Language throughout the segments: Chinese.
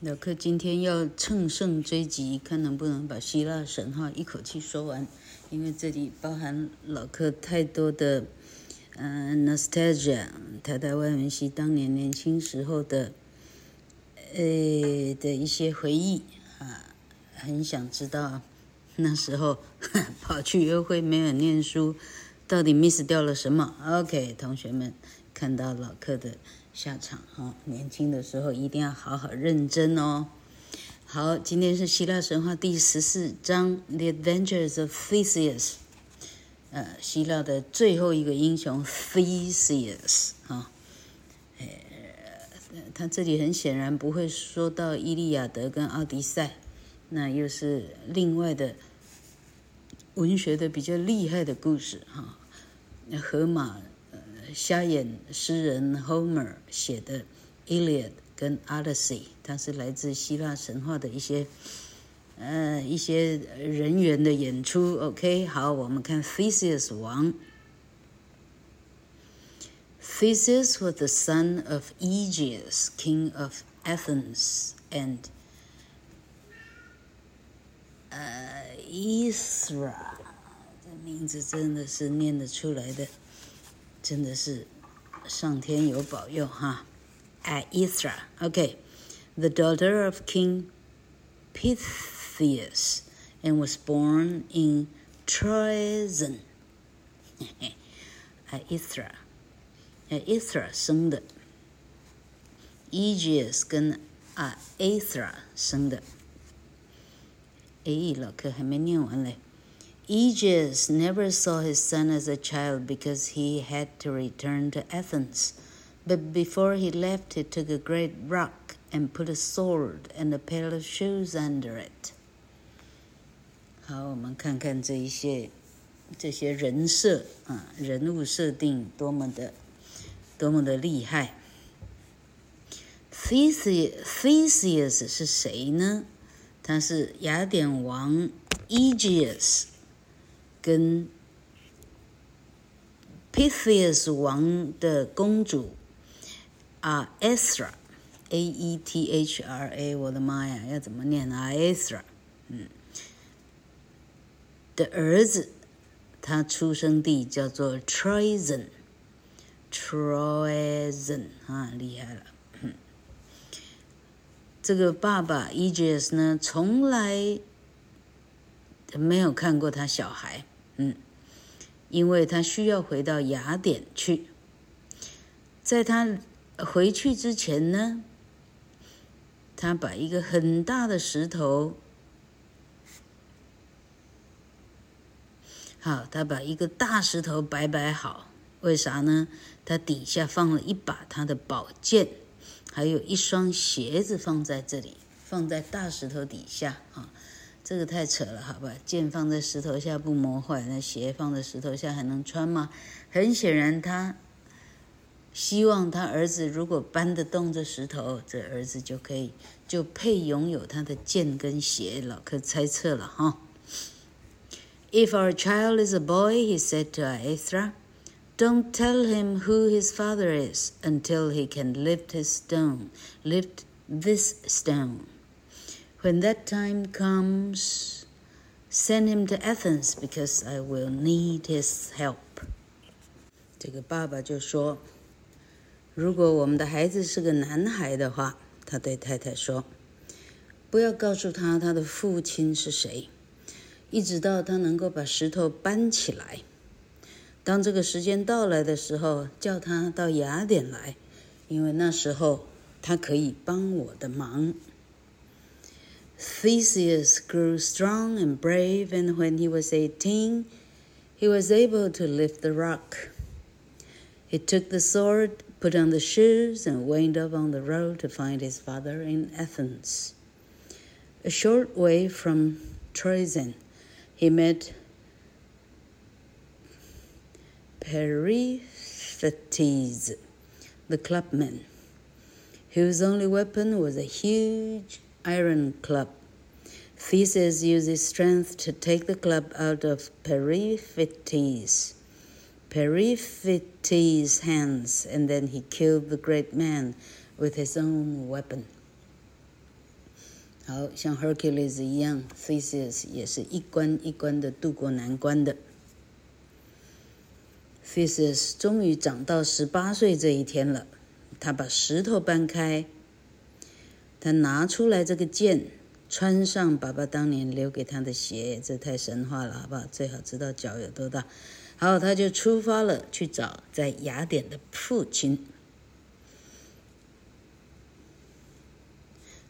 老克今天要乘胜追击，看能不能把希腊神话一口气说完，因为这里包含老克太多的，嗯、呃、nostalgia，台大外文系当年年轻时候的，呃的一些回忆啊，很想知道那时候 跑去约会没有念书，到底 miss 掉了什么？OK，同学们看到老克的。下场哈，年轻的时候一定要好好认真哦。好，今天是希腊神话第十四章《The Adventures of Theseus》，呃，希腊的最后一个英雄 Theseus 啊，呃，他这里很显然不会说到伊利亚德跟奥迪赛，那又是另外的文学的比较厉害的故事哈，荷马。瞎眼诗人 Homer 写的《Iliad》跟《Odyssey》，它是来自希腊神话的一些呃一些人员的演出。OK，好，我们看 Theseus 王。Theseus was the son of Aegeus, king of Athens, and 呃 Aethra，这名字真的是念得出来的。真的是上天有保佑哈，Aethra，OK，the daughter of King Pittheus and was born in Troezen，Aethra，Aethra 生的，Aegeus 跟啊 Aethra 生的，哎，老课还没念完嘞。 Aegeus never saw his son as a child because he had to return to Athens. But before he left, he took a great rock and put a sword and a pair of shoes under it. 好，我们看看这一些这些人设啊，人物设定多么的多么的厉害。Theseus Theseus 是谁呢？他是雅典王 Aegeus。 跟 Pythias 王的公主啊，Aethra，A E T H R A，我的妈呀，要怎么念啊？Aethra，嗯，的儿子，他出生地叫做 Troezen，Troezen 啊，厉害了。这个爸爸 Egeus 呢，从来没有看过他小孩。嗯，因为他需要回到雅典去，在他回去之前呢，他把一个很大的石头，好，他把一个大石头摆摆好，为啥呢？他底下放了一把他的宝剑，还有一双鞋子放在这里，放在大石头底下啊。这个太扯了，好吧？剑放在石头下不磨坏，那鞋放在石头下还能穿吗？很显然，他希望他儿子如果搬得动这石头，这儿子就可以就配拥有他的剑跟鞋。老克猜测了哈。If our child is a boy, he said to Aethra, don't tell him who his father is until he can lift his stone, lift this stone. When that time comes, send him to Athens because I will need his help. 这个爸爸就说：“如果我们的孩子是个男孩的话，他对太太说，不要告诉他他的父亲是谁，一直到他能够把石头搬起来。当这个时间到来的时候，叫他到雅典来，因为那时候他可以帮我的忙。” Theseus grew strong and brave, and when he was eighteen, he was able to lift the rock. He took the sword, put on the shoes, and went up on the road to find his father in Athens. A short way from Troezen, he met Periphetes, the clubman, whose only weapon was a huge iron club. Theseus used his strength to take the club out of Periphetes, Periphetes' hands, and then he killed the great man with his own weapon. 好像 Hercules 一样，Theseus 也是一关一关的渡过难关的。Theseus 终于长到十八岁这一天了，他把石头搬开， 他拿出来这个剑，穿上爸爸当年留给他的鞋，这太神话了，好不好？最好知道脚有多大。好，他就出发了，去找在雅典的父亲。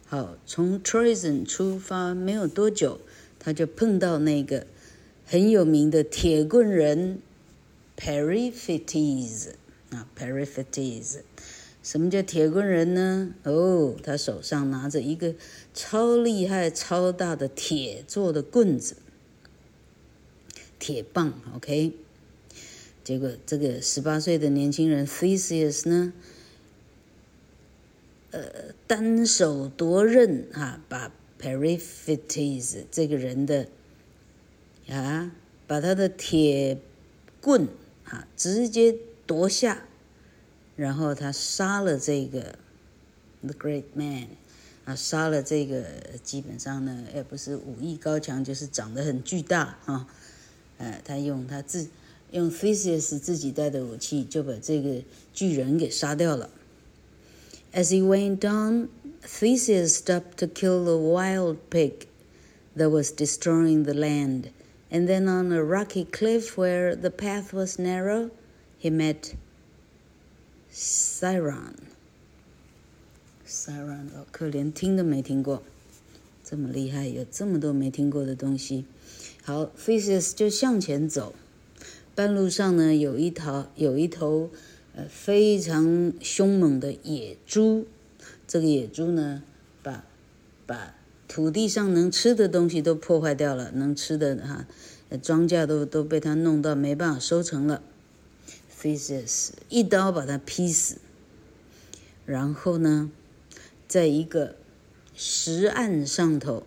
好，从 Troezen 出发没有多久，他就碰到那个很有名的铁棍人 Periphetes 啊，Periphetes，什么叫铁棍人呢？哦，他手上拿着一个超厉害、超大的铁做的棍子，铁棒。OK，结果这个十八岁的年轻人 Theseus 呢？呃，单手夺刃啊，把 Periphetes 这个人的啊，把他的铁棍啊直接夺下，然后他杀了这个 The Great Man 啊，杀了这个基本上呢，也不是武艺高强，就是长得很巨大啊。呃，他用他自用 Theseus 自己带的武器，就把这个巨人给杀掉了。As he went on, Theseus stopped to kill a wild pig that was destroying the land. And then on a rocky cliff where the path was narrow, he met Siren，Siren 哦，可连听都没听过，这么厉害，有这么多没听过的东西。好，Theseus 就向前走，半路上呢，有一头有一头。呃，非常凶猛的野猪，这个野猪呢，把把土地上能吃的东西都破坏掉了，能吃的哈，庄稼都都被它弄到没办法收成了。physis，一刀把他劈死，然后呢，在一个石岸上头，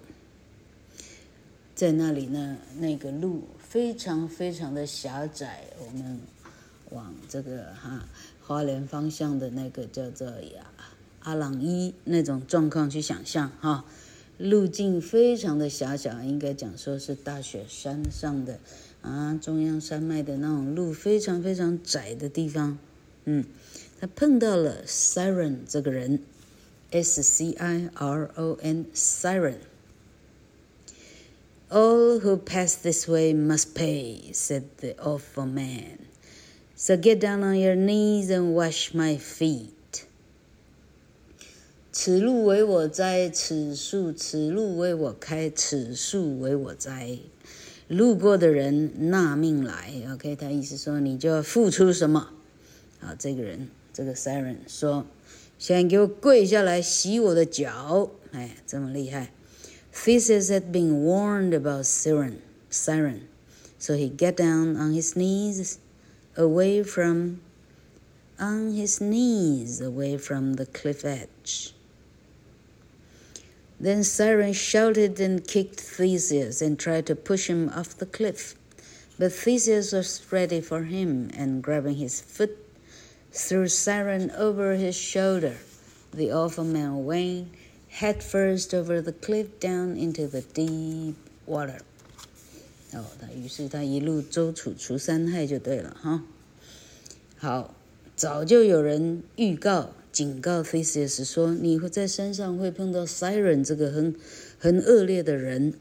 在那里呢，那个路非常非常的狭窄，我们。往这个哈花莲方向的那个叫做呀阿朗伊那种状况去想象哈，路径非常的狭小，应该讲说是大雪山上的啊中央山脉的那种路，非常非常窄的地方。嗯，他碰到了 Siren 这个人，S C I R O N Siren。All who pass this way must pay, said the awful man. So get down on your knees and wash my feet. 此路为我栽，此树此路为我开，此树为我栽。路过的人纳命来，OK，他意思说你就要付出什么？啊，这个人这个 Sciron 说，现在给我跪下来洗我的脚。哎，这么厉害。Theseus had been warned about Sciron, Sciron, so he got down on his knees. Away from, on his knees, away from the cliff edge. Then Sciron shouted and kicked Theseus and tried to push him off the cliff. But Theseus was ready for him and grabbing his foot, threw Sciron over his shoulder. The awful man went headfirst over the cliff down into the deep water. 哦，他于是他一路周处除三害就对了哈。好，早就有人预告、 警告 Theseus 说，你会在山上会碰到 Siren 这个很很恶劣的人。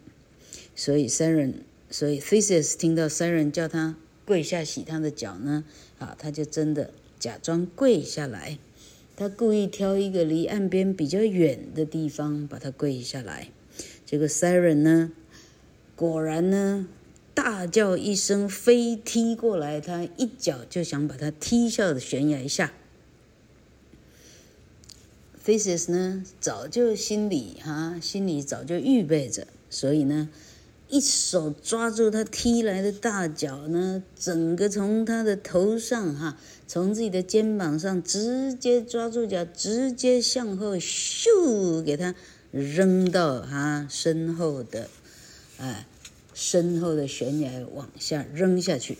所以 Siren，所以 Theseus 听到 Siren 叫他跪下洗他的脚呢，啊，他就真的假装跪下来。他故意挑一个离岸边比较远的地方，把他跪下来。这个 Siren 呢，果然呢。大叫一声，飞踢过来，他一脚就想把他踢下了悬崖下。Theseus 呢，早就心里哈，心里早就预备着，所以呢，一手抓住他踢来的大脚呢，整个从他的头上哈，从自己的肩膀上直接抓住脚，直接向后咻给他扔到他身后的，哎。身后的悬崖往下扔下去，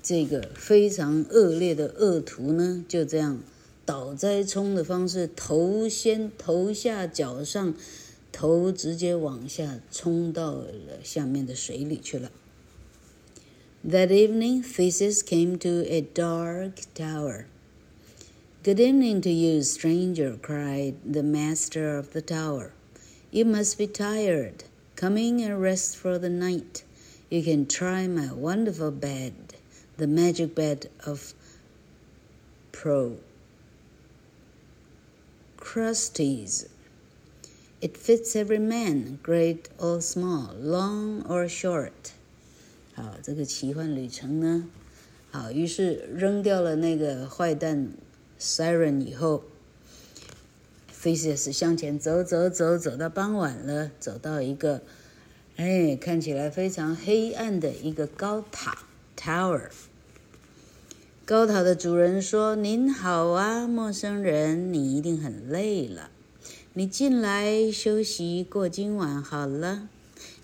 这个非常恶劣的恶徒呢，就这样倒栽葱的方式，头先头下脚上 头直接往下冲到了下面的水里去了。That evening, Theseus came to a dark tower. Good evening to you, stranger, cried the master of the tower. You must be tired. Come in and rest for the night. You can try my wonderful bed, the magic bed of Crusties，it fits every man, great or small, long or short. 好，这个奇幻旅程呢，好，于是扔掉了那个坏蛋 Siren 以后，Theseus 向前走走走，走到傍晚了，走到一个，哎，看起来非常黑暗的一个高塔 Tower。高塔的主人说：“您好啊，陌生人，你一定很累了。”你进来休息过今晚好了，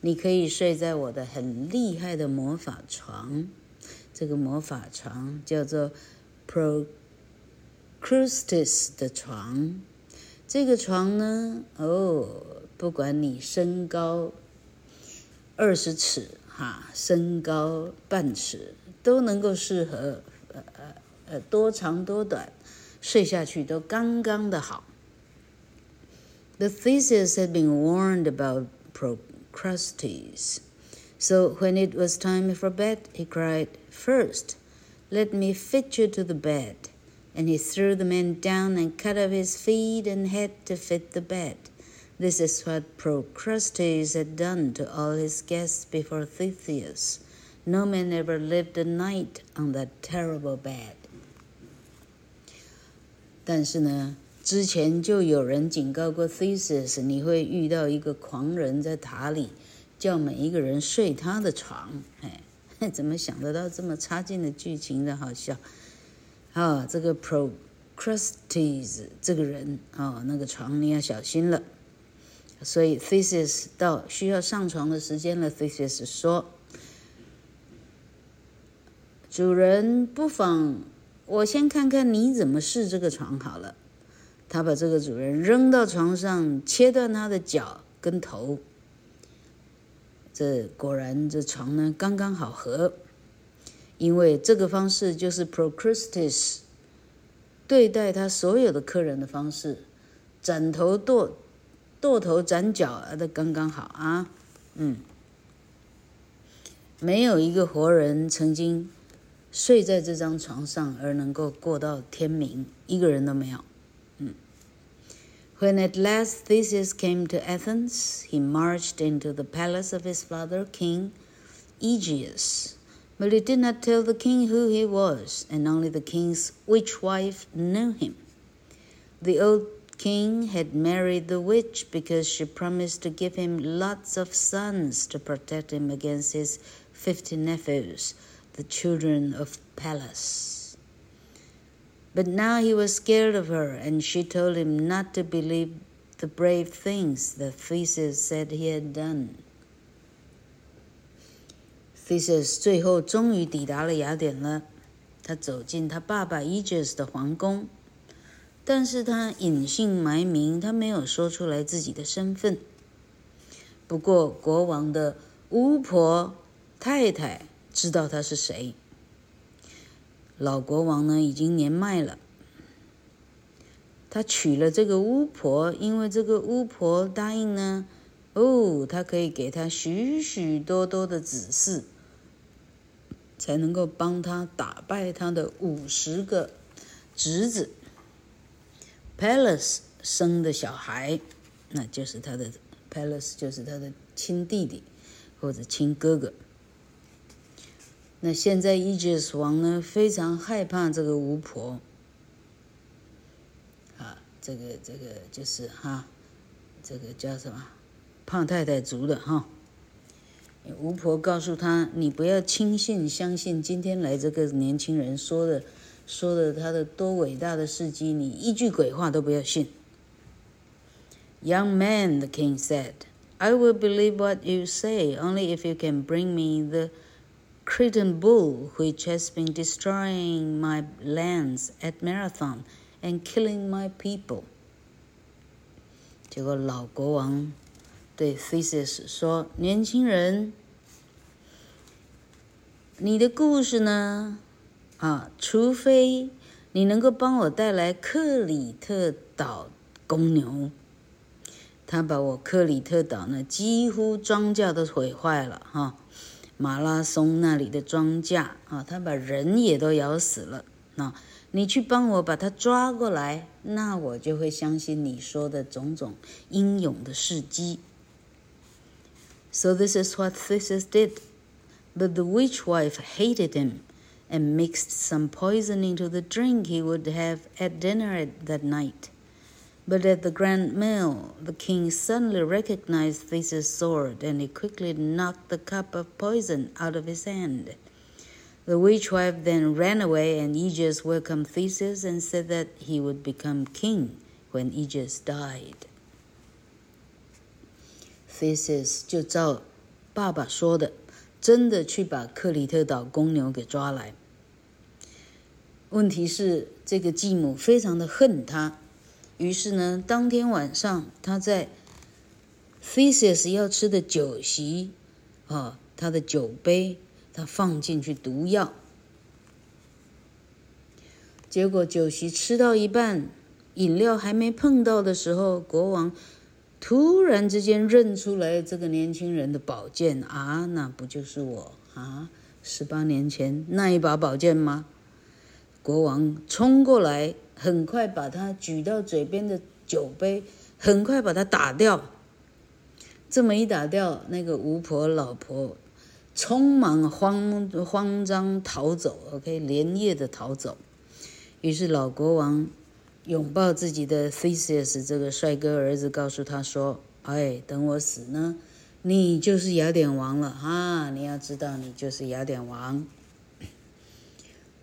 你可以睡在我的很厉害的魔法床。这个魔法床叫做 Procrustes 的床。这个床呢，哦，不管你身高二十尺哈，身高半尺，都能够适合，呃呃呃，多长多短，睡下去都刚刚的好。The Theseus had been warned about Procrustes. So when it was time for bed, he cried, First, let me fit you to the bed. And he threw the man down and cut off his feet and head to fit the bed. This is what Procrustes had done to all his guests before Theseus. No man ever lived a night on that terrible bed. 但是呢，之前就有人警告过 Theseus，你会遇到一个狂人在塔里，叫每一个人睡他的床。哎，怎么想得到这么差劲的剧情的？好笑。啊，这个 Procrustes 这个人啊，那个床你要小心了。所以 Theseus 到需要上床的时间了，Theseus 说：“主人，不妨我先看看你怎么试这个床好了。”他把这个主人扔到床上，切断他的脚跟头。这果然，这床呢刚刚好合，因为这个方式就是 Procrustes 对待他所有的客人的方式，斩头剁剁头斩脚啊，都刚刚好啊。嗯，没有一个活人曾经睡在这张床上而能够过到天明，一个人都没有。When at last Theseus came to Athens, he marched into the palace of his father, King Aegeus. But he did not tell the king who he was, and only the king's witch wife knew him. The old king had married the witch because she promised to give him lots of sons to protect him against his fifty nephews, the children of Pallas. But now he was scared of her, and she told him not to believe the brave things that Theseus said he had done. Theseus 最后终于抵达了雅典了。他走进他爸爸 Aegeus 的皇宫，但是他隐姓埋名，他没有说出来自己的身份。不过国王的巫婆太太 知道他是谁。老国王呢，已经年迈了。他娶了这个巫婆，因为这个巫婆答应呢，哦，他可以给他许许多多的指示，才能够帮他打败他的五十个侄子。，Palace 生的小孩，那就是他的 Palace，就是他的亲弟弟或者亲哥哥。那现在，Aegeus 王呢，非常害怕这个巫婆。啊，这个这个就是哈，这个叫什么？胖太太族的哈。巫婆告诉他：“你不要轻信、相信今天来这个年轻人说的，说的他的多伟大的事迹，你一句鬼话都不要信。” Young man, the king said, "I will believe what you say, only if you can bring me the Cretan bull, which has been destroying my lands at Marathon and killing my people。结果老国王对 Theseus 说：“年轻人，你的故事呢？啊，除非你能够帮我带来克里特岛公牛，他把我克里特岛呢几乎庄稼都毁坏了哈、马拉松那里的庄稼啊，他把人也都咬死了。那你去帮我把他抓过来，那我就会相信你说的种种英勇的事迹。” So this is what Theseus did. But the witch wife hated him and mixed some poison into the drink he would have at dinner that night. But at the grand meal, the king suddenly recognized Theseus' sword, and he quickly knocked the cup of poison out of his hand. The witch wife then ran away, and Aegeus welcomed Theseus and said that he would become king when Aegeus died. Theseus 就照爸爸说的，真的去把克里特岛公牛给抓来。问题是，这个继母非常的恨他， 于是呢，当天晚上他在 Theseus 要吃的酒席啊，他的酒杯，他放进去毒药。结果酒席吃到一半，饮料还没碰到的时候，国王。突然之间认出来这个年轻人的宝剑啊，那不就是我啊？十八年前那一把宝剑吗？国王冲过来，很快把他举到嘴边的酒杯，很快把他打掉。这么一打掉，那个巫婆老婆匆忙慌慌张逃走，OK，连夜的逃走。于是老国王。拥抱自己的 Theseus 这个帅哥儿子，告诉他说：“哎，等我死呢，你就是雅典王了哈！你要知道，你就是雅典王。”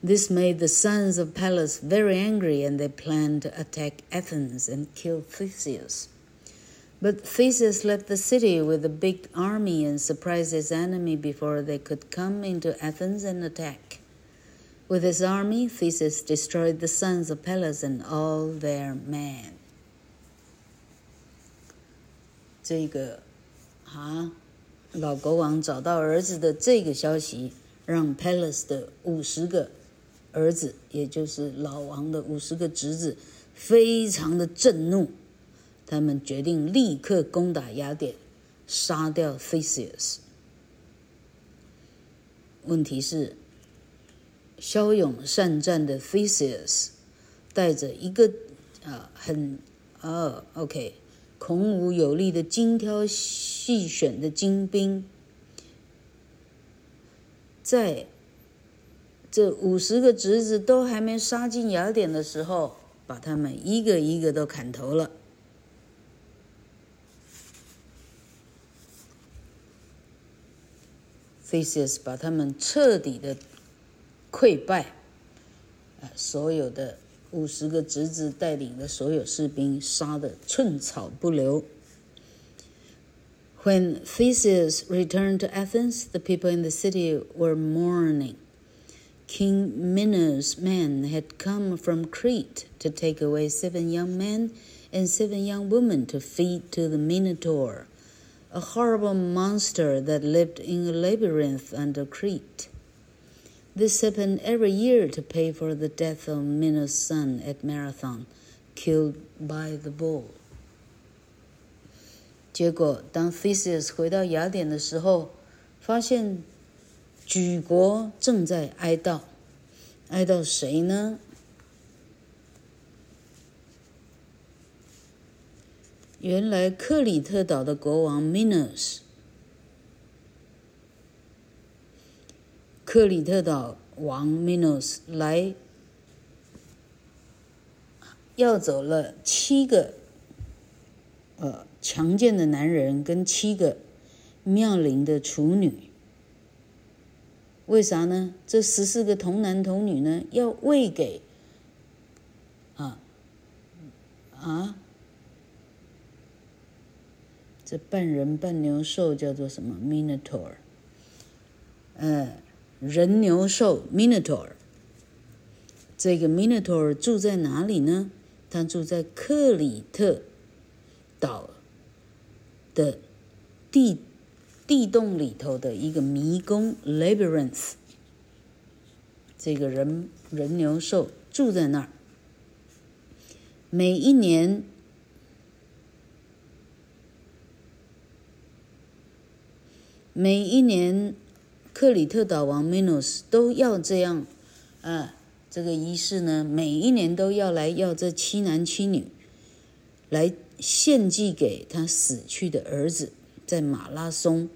This made the sons of Pallas very angry, and they planned to attack Athens and kill Theseus. But Theseus left the city with a big army and surprised his enemy before they could come into Athens and attack. With his army, Theseus destroyed the sons of Pallas and all their men. 这个啊，老国王找到儿子的这个消息，让 Pallas 的五十个 儿子，也就是老王的五十个侄子，非常的震怒。他们决定立刻攻打雅典，杀掉 Theseus。问题是。骁勇善战的 Theseus 带着一个啊很啊 OK 孔武有力的精挑细选的精兵，在这五十个侄子都还没杀进雅典的时候，把他们一个一个都砍头了。Theseus 把他们彻底的。溃败，啊！所有的五十个侄子带领的所有士兵杀得寸草不留。When Theseus returned to Athens, the people in the city were mourning. King Minos' men had come from Crete to take away seven young men and seven young women to feed to the Minotaur, a horrible monster that lived in a labyrinth under Crete. This happened every year to pay for the death of Minos' son at Marathon, killed by the bull. 结果，当 Theseus 回到雅典的时候，发现 举国正在哀悼，哀悼谁呢？原来克里特岛的国王 Minos。克里特岛王 Minos 来，要走了七个，呃，强健的男人跟七个妙龄的处女。为啥呢？这十四个童男童女呢，要喂给，啊，啊，这半人半牛兽叫做什么？Minotaur，呃。人牛兽 Minotaur，这个 Minotaur 住在哪里呢？他住在克里特岛的地地洞里头的一个迷宫 （labyrinth）。这个人人牛兽住在那儿。每一年，每一年，克里特岛王 Minos 都要这样，啊，这个仪式呢，每一年都要来要这七男七女，来献祭给他死去的儿子，在马拉松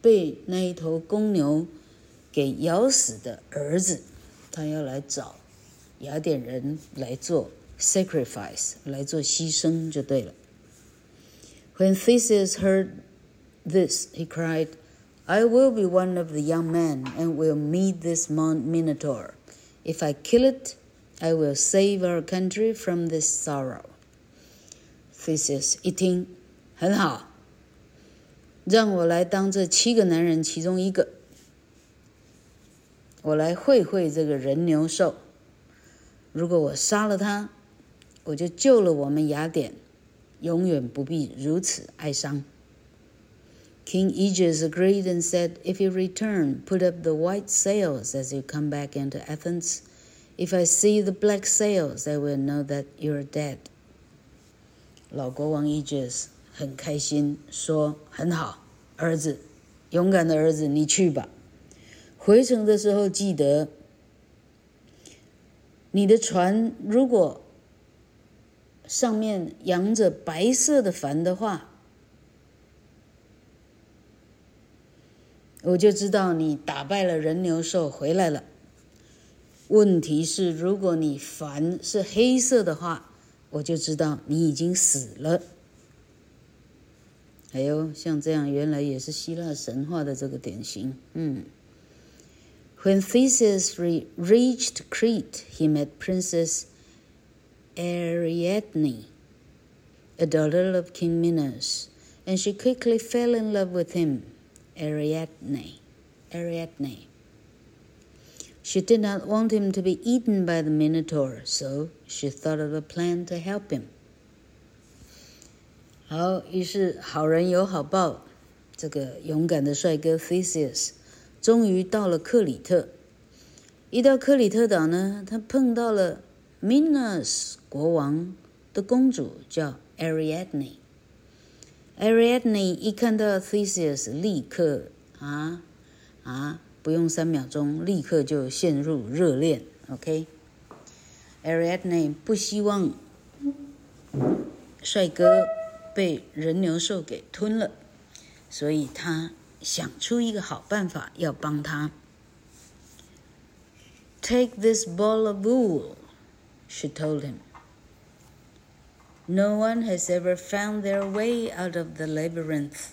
被那一头公牛给咬死的儿子。他要来找雅典人来做 sacrifice，来做牺牲就对了。When Theseus heard this, he cried, "I will be one of the young men and will meet this Minotaur. If I kill it, I will save our country from this sorrow." Theseus 一听，很好， 让我来当这七个男人其中一个。我来会会这个人牛兽，如果我杀了他，我就救了我们雅典，永远不必如此哀伤。King Aegeus agreed and said, "If you return, put up the white sails as you come back into Athens. If I see the black sails, I will know that you are dead." 老国王 Aegeus 很开心，说：“很好，儿子，勇敢的儿子，你去吧。”回程的时候，记得你的船如果上面扬着白色的帆的话，我就知道你打败了人牛兽回来了。问题是，如果你帆是黑色的话，我就知道你已经死了。还有像这样，原来也是希腊神话的这个典型，嗯。When Theseus re reached Crete, he met Princess Ariadne, a daughter of King Minos, and she quickly fell in love with him. Ariadne, Ariadne. She did not want him to be eaten by the Minotaur, so she thought of a plan to help him. 好，于是好人有好报，这个勇敢的帅哥 Theseus。终于到了克里特，一到克里特岛呢，他碰到了 Minos 国王的公主，叫 Ariadne。Ariadne 一看到 Theseus，立刻啊啊，不用三秒钟，立刻就陷入热恋。OK，Ariadne 不希望帅哥被人牛兽给吞了，所以他。想出一个好办法，要帮他。Take this ball of wool, she told him. No one has ever found their way out of the labyrinth.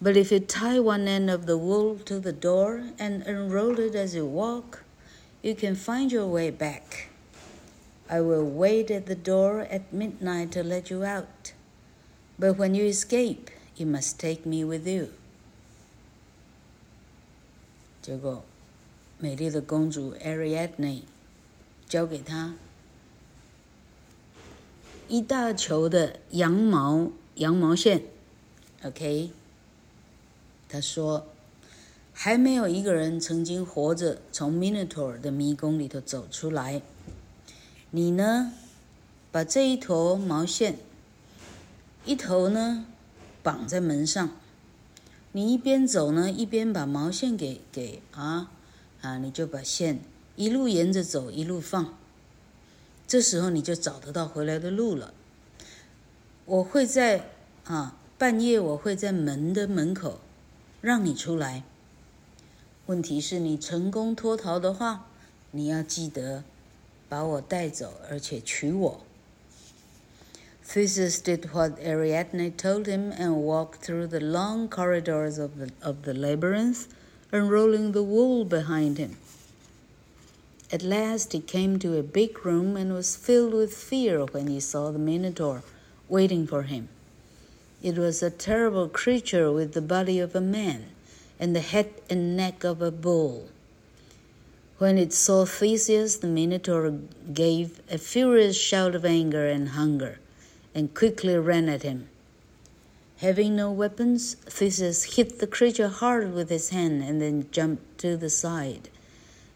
But if you tie one end of the wool to the door and unroll it as you walk, you can find your way back. I will wait at the door at midnight to let you out. But when you escape, you must take me with you. 结果，美丽的公主 Ariadne 交给他一大球的羊毛羊毛线。OK，他说，还没有一个人曾经活着从 Minotaur 的迷宫里头走出来。你呢，把这一坨毛线，一头呢绑在门上。你一边走呢，一边把毛线给给啊啊，你就把线一路沿着走，一路放。这时候你就找得到回来的路了。我会在啊半夜，我会在门的门口让你出来。问题是你成功脱逃的话，你要记得把我带走，而且娶我。Theseus did what Ariadne told him and walked through the long corridors of the, of the labyrinth, unrolling the wool behind him. At last he came to a big room and was filled with fear when he saw the Minotaur waiting for him. It was a terrible creature with the body of a man and the head and neck of a bull. When it saw Theseus, the Minotaur gave a furious shout of anger and hunger and quickly ran at him. Having no weapons, Theseus hit the creature hard with his hand and then jumped to the side.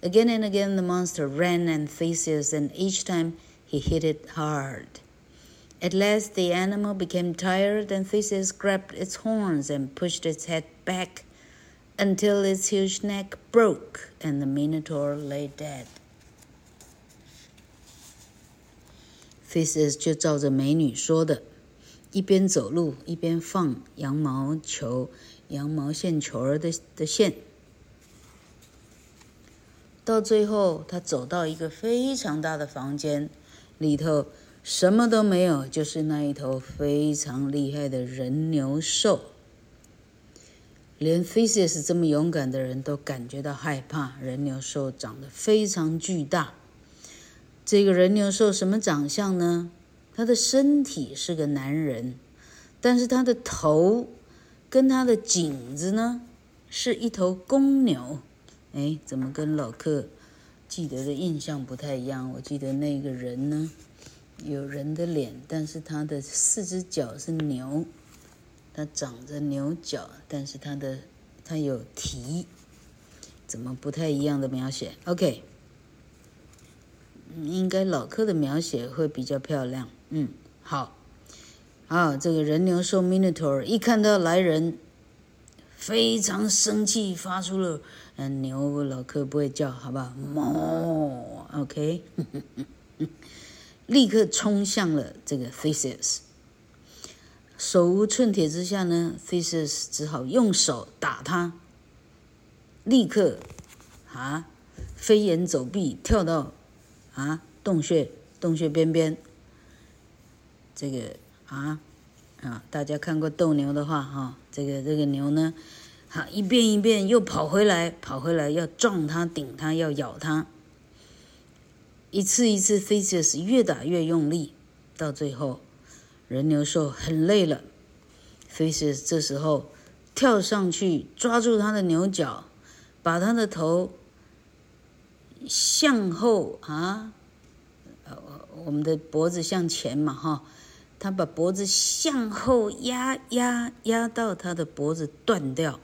Again and again the monster ran at Theseus, and each time he hit it hard. At last the animal became tired, and Theseus grabbed its horns and pushed its head back until its huge neck broke and the Minotaur lay dead. 菲斯就照着美女说的，一边走路一边放羊毛球、羊毛线球儿的的线。到最后，他走到一个非常大的房间，里头什么都没有，就是那一头非常厉害的人牛兽。连菲斯这么勇敢的人都感觉到害怕。人牛兽长得非常巨大。这个人牛兽什么长相呢？他的身体是个男人，但是他的头跟他的颈子呢，是一头公牛。哎，怎么跟老客记得的印象不太一样？我记得那个人呢，有人的脸，但是他的四只脚是牛。他长着牛角，但是他的他有蹄，怎么不太一样的描写？OK，应该老柯的描写会比较漂亮。嗯，好，好，这个人牛兽 Minotaur 一看到来人，非常生气，发出了嗯牛老柯不会叫，好不好？哞，OK，立刻冲向了这个 Thesis。手无寸铁之下呢，Thesis 只好用手打他。立刻，啊，飞檐走壁，跳到啊洞穴洞穴边边。这个啊啊，大家看过斗牛的话哈、这个这个牛呢，好、啊、一遍一遍又跑回来，跑回来要撞它、顶它、要咬它。一次一次，Theseus 越打越用力，到最后。人牛兽很累了，Theseus 这时候跳上去抓住他的牛角，把他的头向后啊，我们的脖子向前嘛哈，他把脖子向后压压压到他的脖子断掉，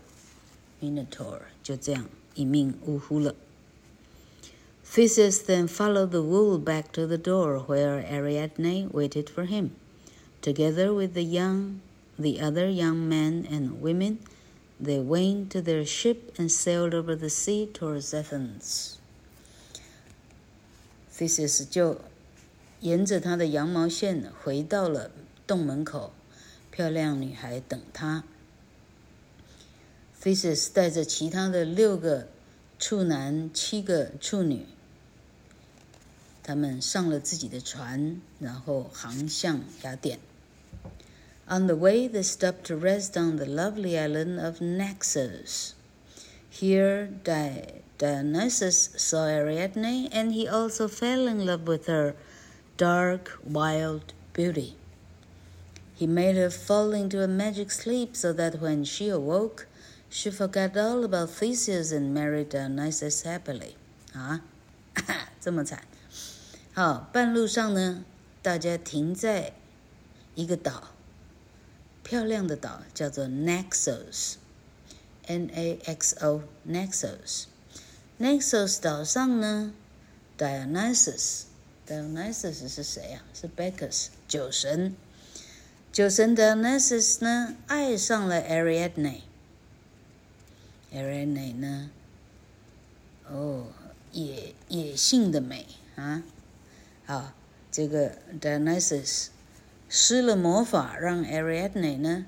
Minotaur 就这样一命呜呼了。Theseus then followed the wolf back to the door where Ariadne waited for him. Together with the young, the other young men and women, they went to their ship and sailed over the sea towards Athens. Theseus 就沿着他的羊毛线回到了洞门口，漂亮女孩等他。Theseus 带着其他的六个处男、七个处女，他们上了自己的船，然后航向雅典。On the way, they stopped to rest on the lovely island of Naxos. Here, Dionysus saw Ariadne, and he also fell in love with her dark, wild beauty. He made her fall into a magic sleep so that when she awoke, she forgot all about Theseus and married Dionysus happily. 啊，这么惨。好，半路上呢，大家停在一个岛。漂亮的岛叫做 Naxos，N-A-X-O，Naxos。Naxos Naxos 岛上呢，Dionysus，Dionysus 是谁呀？是 Bacchus，酒神。酒神 Dionysus 呢，爱上了 Ariadne。Ariadne 呢，哦，野野性的美啊！好，这个 Dionysus。施了魔法，让 Ariadne 呢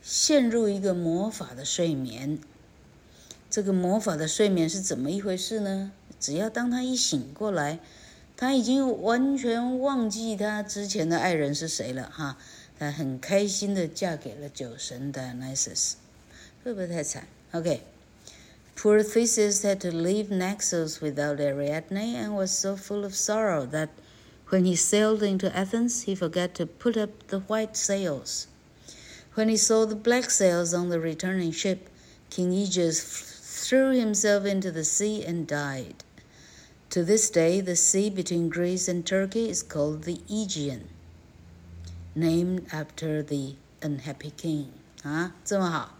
陷入一个魔法的睡眠。这个魔法的睡眠是怎么一回事呢？只要当他一醒过来，他已经完全忘记他之前的爱人是谁了哈。他很开心的嫁给了酒神 Dionysus，会不会太惨？OK，Poor Theseus had to leave Naxos without Ariadne and was so full of sorrow that When he sailed into Athens, he forgot to put up the white sails. When he saw the black sails on the returning ship, King Aegeus threw himself into the sea and died. To this day, the sea between Greece and Turkey is called the Aegean, named after the unhappy king 啊，这么好。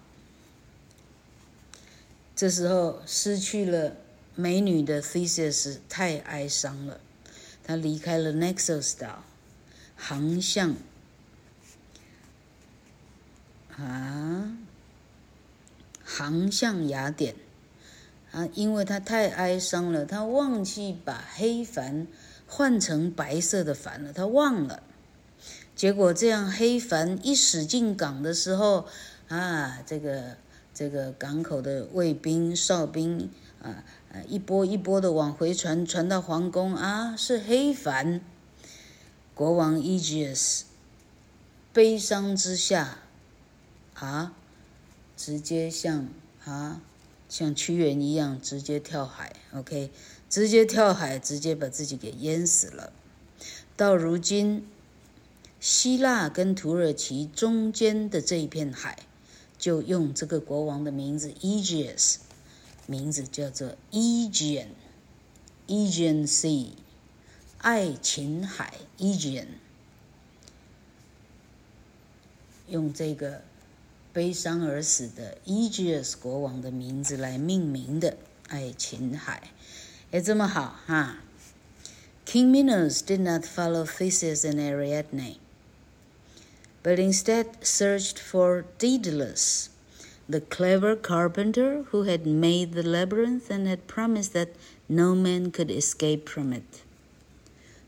这时候失去了美女的 Theseus 太哀伤了，他离开了 Naxos 岛，航向啊，航向雅典 啊，因为他太哀伤了，他忘记把黑帆换成白色的帆了，他忘了。结果这样，黑帆一驶进港的时候，啊，这个这个港口的卫兵、哨兵啊，一波一波的往回传，传到皇宫啊，是黑帆。国王 Egeus 悲伤之下，啊，直接向啊像屈原一样直接跳海，OK，直接跳海，直接把自己给淹死了。到如今。希腊跟土耳其中间的这一片海，就用这个国王的名字 Aegeus，名字叫做 Aegean，Aegean Sea，爱琴海 Aegean，用这个悲伤而死的 Aegeus 国王的名字来命名的爱琴海，也这么好哈。King Minos did not follow Theseus and Ariadne. but instead searched for Daedalus, the clever carpenter who had made the labyrinth and had promised that no man could escape from it.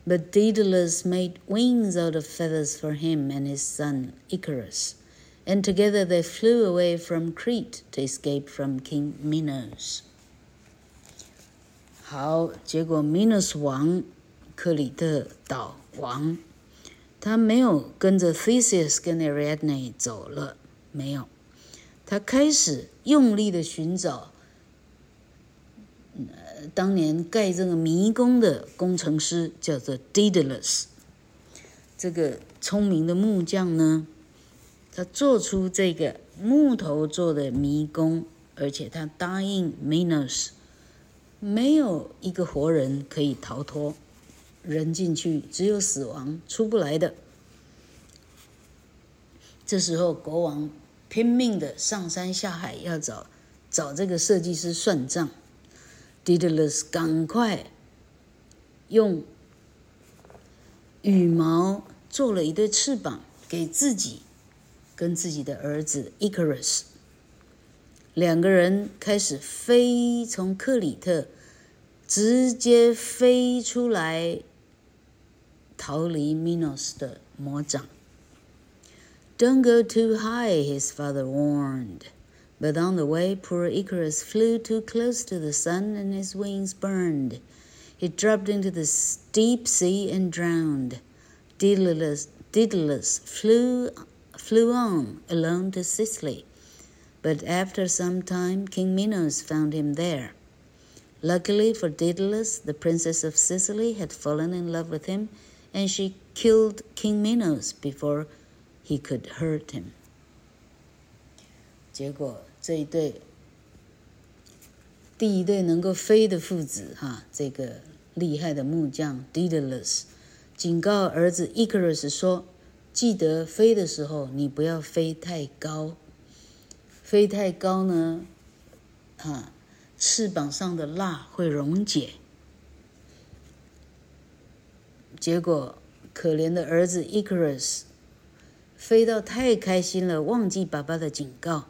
But Daedalus made wings out of feathers for him and his son Icarus, and together they flew away from Crete to escape from King Minos. 好，结果 Minos 王，克里特岛王。他没有跟着 Theseus 跟 Ariadne 走了，没有。他开始用力的寻找，呃，当年盖这个迷宫的工程师叫做 Daedalus。这个聪明的木匠呢， 他做出这个木头做的迷宫，而且他答应 Minos，没有一个活人可以逃脱。人进去只有死亡，出不来的。这时候国王拼命的上山下海要找找这个设计师算账。Daedalus 赶快用羽毛做了一对翅膀给自己跟自己的儿子 Icarus，两个人开始飞，从克里特直接飞出来。逃离 Minos 的魔掌。Don't go too high, his father warned. But on the way, poor Icarus flew too close to the sun and his wings burned. He dropped into the deep sea and drowned. Daedalus, Daedalus flew, flew on alone to Sicily. But after some time, King Minos found him there. Luckily for Daedalus, the princess of Sicily had fallen in love with him and she killed King Minos before he could hurt him。结果这一对第一对能够飞的父子，哈，这个厉害的木匠 Daedalus 警告儿子 Icarus 说：“ 记得飞的时候，你不要飞太高，飞太高呢，啊，翅膀上的蜡会溶解。”结果，可怜的儿子 Icarus 飞到太开心了，忘记爸爸的警告，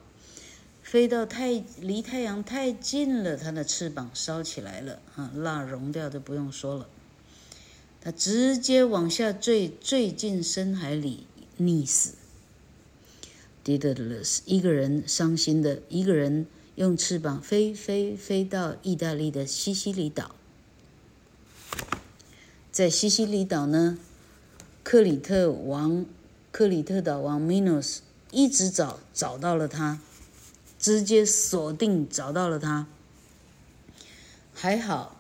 飞到太离太阳太近了，他的翅膀烧起来了，啊，蜡融掉就不用说了。他直接往下坠，坠进深海里溺死。Daedalus 一个人伤心的一个人用翅膀飞飞飞到意大利的西西里岛。在西西里岛呢，克里特王、克里特岛王 Minos 一直找，找到了他，直接锁定找到了他。还好，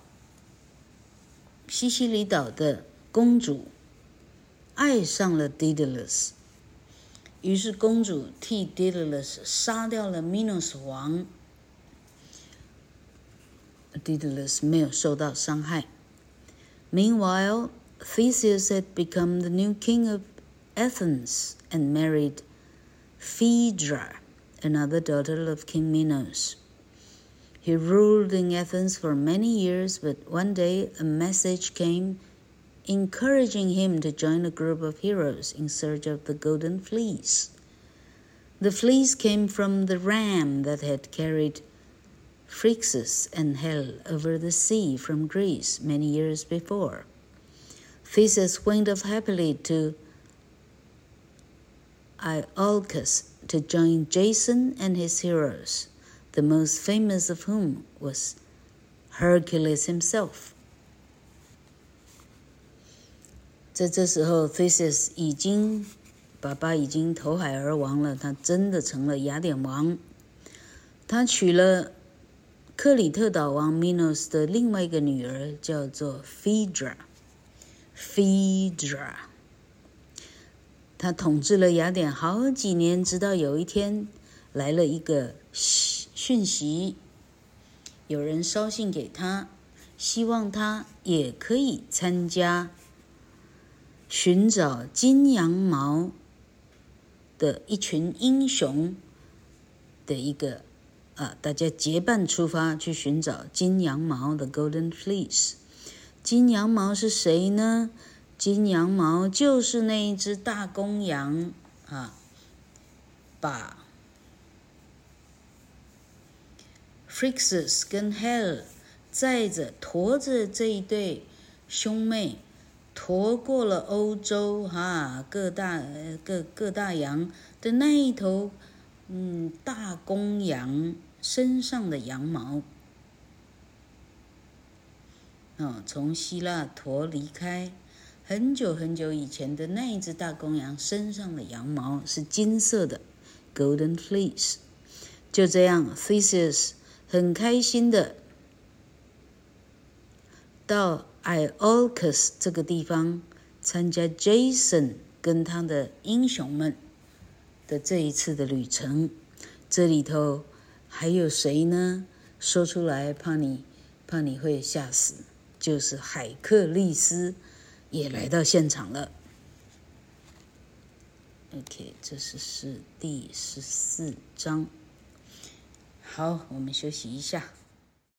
西西里岛的公主爱上了 Daedalus，于是公主替 Daedalus 杀掉了 Minos 王，Daedalus 没有受到伤害。Meanwhile, Theseus had become the new king of Athens and married Phaedra, another daughter of King Minos. He ruled in Athens for many years, but one day a message came encouraging him to join a group of heroes in search of the golden fleece. The fleece came from the ram that had carried Phrixus and Helle over the sea from Greece many years before. Theseus went off happily to Iolcus to join Jason and his heroes, the most famous of whom was Hercules himself. 在这时候，Theseus 已经爸爸已经投海而亡了，他真的成了雅典王。他娶了克里特岛王 Minos 的另外一个女儿，叫做 Phaedra。Phaedra，他统治了雅典好几年，直到有一天来了一个讯息，有人捎信给他，希望他也可以参加。寻找金羊毛的一群英雄的一个啊，大家结伴出发去寻找金羊毛的 Golden Fleece。金羊毛是谁呢？金羊毛就是那一只大公羊啊，把 Frixus 跟 Hell 载着驮着这一对兄妹。驮过了欧洲，哈，各大各各大洋的那一头，嗯，大公羊身上的羊毛，哦，从希腊驮离开，很久很久以前的那一只大公羊身上的羊毛是金色的，Golden Fleece。就这样，Theseus 很开心的到。Iolcus 这个地方参加 Jason 跟他的英雄们的这一次的旅程，这里头还有谁呢？说出来怕你怕你会吓死，就是海克力斯也来到现场了。OK，这是是第十四章。好，我们休息一下。